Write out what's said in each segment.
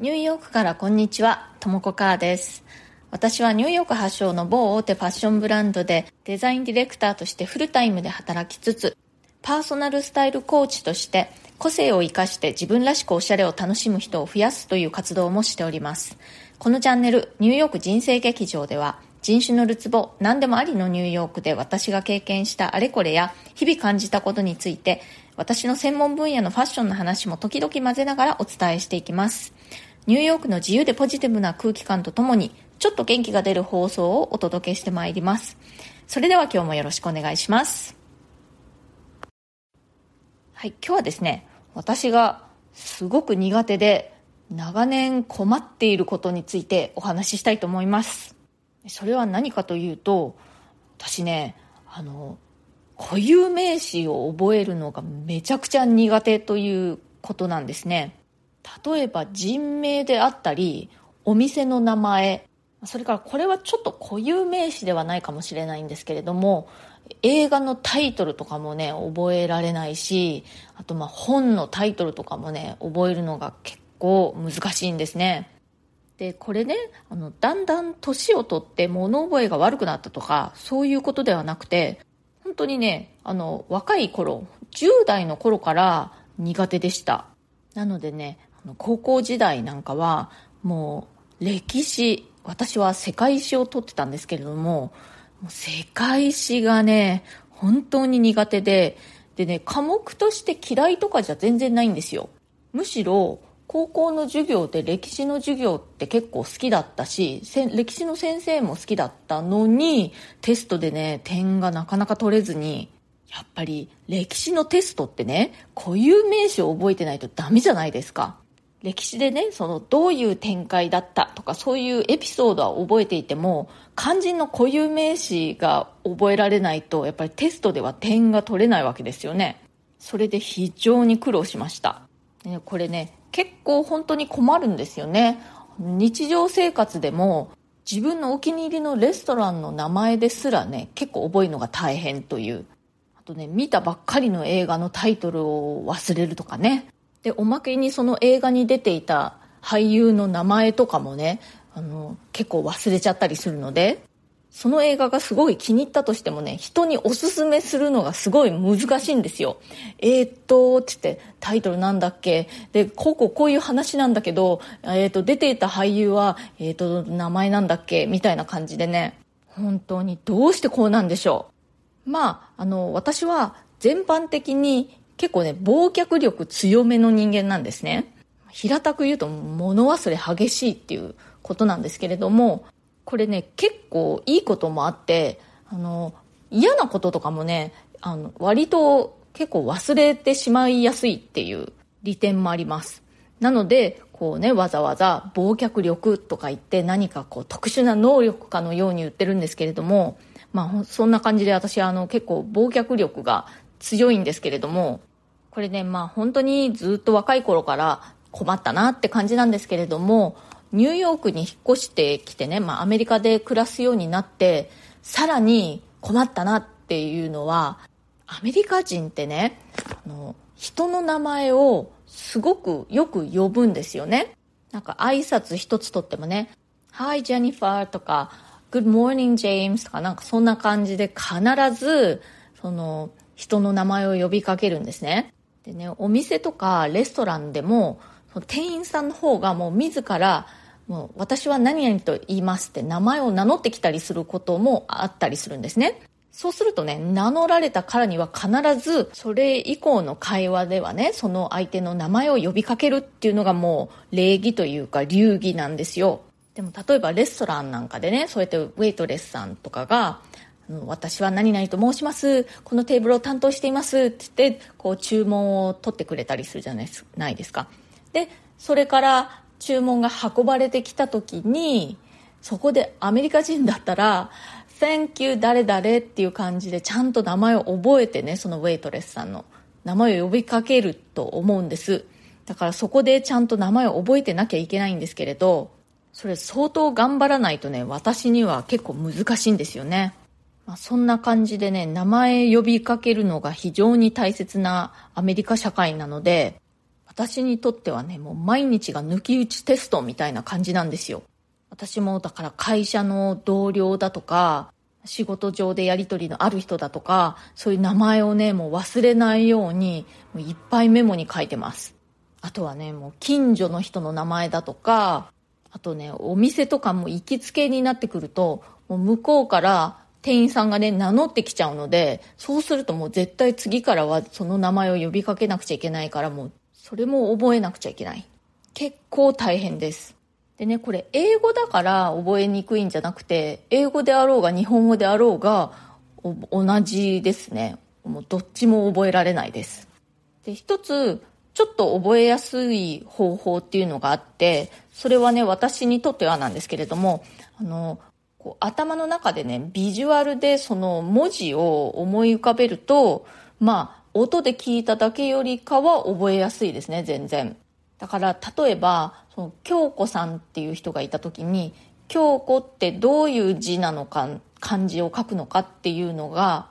ニューヨークからこんにちは、ともこかーです。私はニューヨーク発祥の某大手ファッションブランドでデザインディレクターとしてフルタイムで働きつつ、パーソナルスタイルコーチとして個性を生かして自分らしくおしゃれを楽しむ人を増やすという活動もしております。このチャンネル、ニューヨーク人生劇場では、人種のるつぼ、何でもありのニューヨークで私が経験したあれこれや日々感じたことについて、私の専門分野のファッションの話も時々混ぜながらお伝えしていきます。ニューヨークの自由でポジティブな空気感とともに、ちょっと元気が出る放送をお届けしてまいります。それでは今日もよろしくお願いします。はい、今日はですね、私がすごく苦手で長年困っていることについてお話ししたいと思います。それは何かというと、私ね、あの、固有名詞を覚えるのがめちゃくちゃ苦手ということなんですね。例えば人名であったり、お店の名前、それからこれはちょっと固有名詞ではないかもしれないんですけれども、映画のタイトルとかもね、覚えられないし、あとまあ本のタイトルとかもね、覚えるのが結構難しいんですね。で、これね、あの、だんだん年を取って物覚えが悪くなったとか、そういうことではなくて、本当にね、あの、若い頃、10代の頃から苦手でした。なのでね、高校時代なんかは、もう、歴史、私は世界史を取ってたんですけれども、もう世界史がね、本当に苦手で、でね、科目として嫌いとかじゃ全然ないんですよ。むしろ、高校の授業で歴史の授業って結構好きだったし、歴史の先生も好きだったのに、テストでね、点がなかなか取れずに、やっぱり歴史のテストってね、固有名詞を覚えてないとダメじゃないですか。歴史でね、そのどういう展開だったとかそういうエピソードは覚えていても、肝心の固有名詞が覚えられないと、やっぱりテストでは点が取れないわけですよね。それで非常に苦労しました。これね、結構本当に困るんですよね。日常生活でも自分のお気に入りのレストランの名前ですらね、結構覚えるのが大変という。あとね、見たばっかりの映画のタイトルを忘れるとかね。で、おまけにその映画に出ていた俳優の名前とかもね、あの、結構忘れちゃったりするので、その映画がすごい気に入ったとしてもね、人におすすめするのがすごい難しいんですよ。えー、っと、つってタイトルなんだっけ？で、こうこうこういう話なんだけど、えー、っと、出ていた俳優は、えー、っと、名前なんだっけ？みたいな感じでね、本当にどうしてこうなんでしょう。まあ、あの、私は全般的に結構ね、忘却力強めの人間なんですね。平たく言うと物忘れ激しいっていうことなんですけれども、これね、結構いいこともあって、あの、嫌なこととかもね、あの、割と結構忘れてしまいやすいっていう利点もあります。なので、こうね、わざわざ忘却力とか言って何かこう特殊な能力かのように言ってるんですけれども、まあそんな感じで私はあの結構忘却力が強いんですけれども、これね、まあ本当にずっと若い頃から困ったなって感じなんですけれども、ニューヨークに引っ越してきてね、まあアメリカで暮らすようになって、さらに困ったなっていうのは、アメリカ人ってね、あの、人の名前をすごくよく呼ぶんですよね。なんか挨拶一つとってもね、Hi Jennifer とか、Good morning James とかなんかそんな感じで必ず、その、人の名前を呼びかけるんですね。でね、お店とかレストランでも、店員さんの方がもう自ら、もう私は何々と言いますって名前を名乗ってきたりすることもあったりするんですね。そうするとね、名乗られたからには必ず、それ以降の会話ではね、その相手の名前を呼びかけるっていうのがもう礼儀というか流儀なんですよ。でも例えばレストランなんかでね、そうやってウェイトレスさんとかが、私は何々と申します。このテーブルを担当しています。って言って、こう注文を取ってくれたりするじゃないですか。で、それから注文が運ばれてきた時に、そこでアメリカ人だったら、Thank you 誰々っていう感じでちゃんと名前を覚えてね、そのウェイトレスさんの名前を呼びかけると思うんです。だからそこでちゃんと名前を覚えてなきゃいけないんですけれど、それ相当頑張らないとね、私には結構難しいんですよね。まあ、そんな感じでね、名前呼びかけるのが非常に大切なアメリカ社会なので、私にとってはね、もう毎日が抜き打ちテストみたいな感じなんですよ。私もだから会社の同僚だとか、仕事上でやり取りのある人だとか、そういう名前をね、もう忘れないように、もういっぱいメモに書いてます。あとはね、もう近所の人の名前だとか、あとね、お店とかも行きつけになってくると、もう向こうから店員さんがね、名乗ってきちゃうので、そうするともう絶対次からはその名前を呼びかけなくちゃいけないから、もうそれも覚えなくちゃいけない。結構大変です。でね、これ英語だから覚えにくいんじゃなくて、英語であろうが日本語であろうが同じですね。もうどっちも覚えられないです。で、一つ、ちょっと覚えやすい方法っていうのがあって、それはね、私にとってはなんですけれども、あの、こう頭の中でね、ビジュアルでその文字を思い浮かべると、まあ、音で聞いただけよりかは覚えやすいですね、全然。だから例えばその京子さんっていう人がいた時に京子ってどういう字なのか漢字を書くのかっていうのが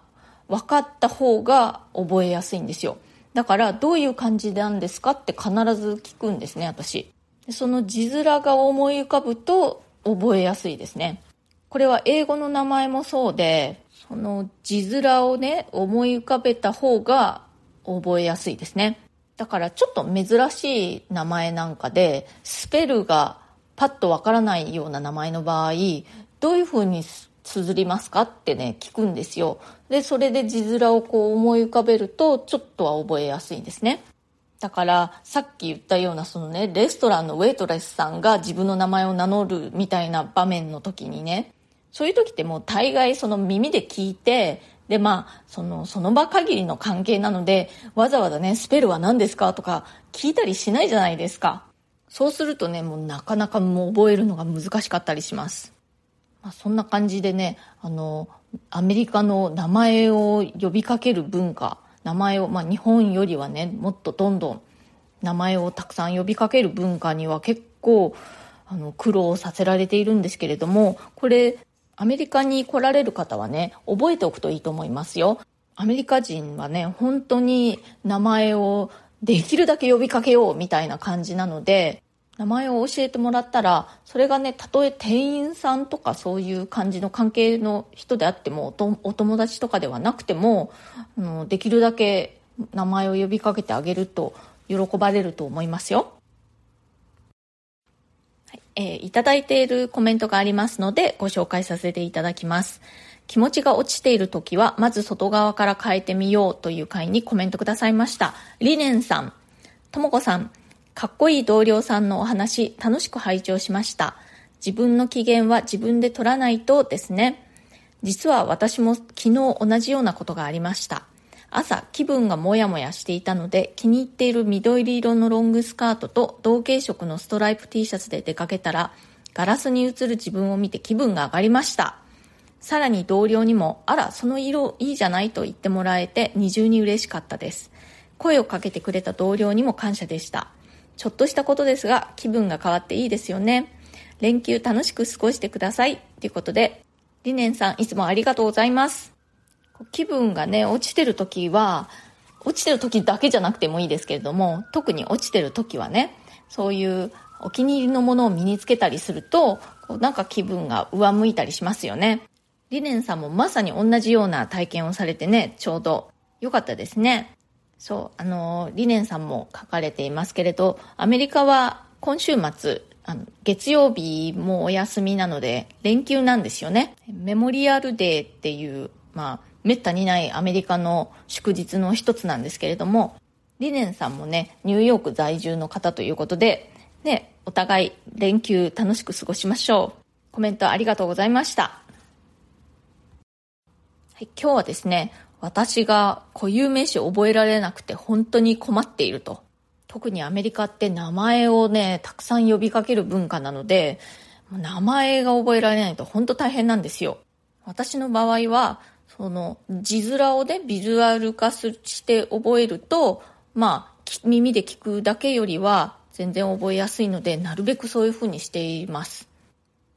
分かった方が覚えやすいんですよ。だからどういう漢字なんですかって必ず聞くんですね私。その字面が思い浮かぶと覚えやすいですね。これは英語の名前もそうでその字面をね思い浮かべた方が覚えやすいですねだからちょっと珍しい名前なんかで、スペルがパッとわからないような名前の場合、どういうふうに綴りますかってね、聞くんですよ。で、それで字面をこう思い浮かべると、ちょっとは覚えやすいんですね。だから、さっき言ったようなそのね、レストランのウェイトレスさんが自分の名前を名乗るみたいな場面の時にね、そういう時ってもう大概その耳で聞いて、で、まあ、その、その場限りの関係なので、わざわざね、スペルは何ですかとか聞いたりしないじゃないですか。そうするとね、もうなかなかもう覚えるのが難しかったりします。まあ、そんな感じでね、あの、アメリカの名前を呼びかける文化、名前を、まあ、日本よりはね、もっとどんどん名前をたくさん呼びかける文化には結構、あの、苦労させられているんですけれども、これ、アメリカに来られる方はね、覚えておくといいと思いますよ。アメリカ人はね、本当に名前をできるだけ呼びかけようみたいな感じなので、名前を教えてもらったら、それがね、たとえ店員さんとかそういう感じの関係の人であっても、お友達とかではなくても、できるだけ名前を呼びかけてあげると喜ばれると思いますよ。えー、いただいているコメントがありますのでご紹介させていただきます。気持ちが落ちている時は、まず外側から変えてみようという回にコメントくださいました。リネンさん、ともこさん、かっこいい同僚さんのお話、楽しく拝聴しました。自分の機嫌は自分で取らないとですね。実は私も昨日同じようなことがありました。朝気分がモヤモヤしていたので気に入っている緑色のロングスカートと同系色のストライプ T シャツで出かけたらガラスに映る自分を見て気分が上がりました。さらに同僚にもあらその色いいじゃないと言ってもらえて二重に嬉しかったです。声をかけてくれた同僚にも感謝でした。ちょっとしたことですが気分が変わっていいですよね。連休楽しく過ごしてください。ということでリネンさんいつもありがとうございます。気分がね、落ちてる時は、落ちてる時だけじゃなくてもいいですけれども、特に落ちてる時はね、そういうお気に入りのものを身につけたりすると、なんか気分が上向いたりしますよね。リネンさんもまさに同じような体験をされてね、ちょうど良かったですね。そう、あの、リネンさんも書かれていますけれど、アメリカは今週末、あの月曜日もお休みなので連休なんですよね。メモリアルデーっていう、まあ、めったにないアメリカの祝日の一つなんですけれども、リネンさんもね、ニューヨーク在住の方ということで、ね、お互い連休楽しく過ごしましょう。コメントありがとうございました。はい、今日はですね、私が固有名詞を覚えられなくて本当に困っていると。特にアメリカって名前をね、たくさん呼びかける文化なので、名前が覚えられないと本当大変なんですよ。私の場合は、その字面をね、ビジュアル化して覚えると、まあ、耳で聞くだけよりは全然覚えやすいので、なるべくそういうふうにしています。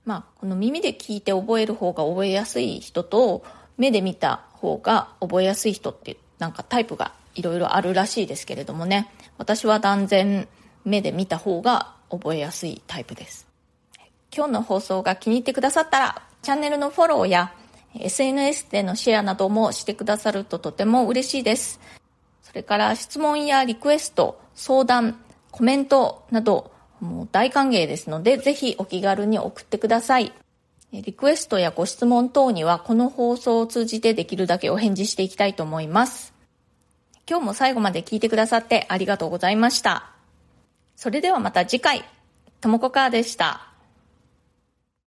まあ、この耳で聞いて覚える方が覚えやすい人と、目で見た方が覚えやすい人って、なんかタイプがいろいろあるらしいですけれどもね、私は断然目で見た方が覚えやすいタイプです。今日の放送が気に入ってくださったら、チャンネルのフォローや SNS でのシェアなどもしてくださるととても嬉しいです。それから質問やリクエスト、相談、コメントなどもう大歓迎ですので、ぜひお気軽に送ってください。リクエストやご質問等にはこの放送を通じてできるだけお返事していきたいと思います。今日も最後まで聞いてくださってありがとうございました。それではまた次回、ともこかーでした。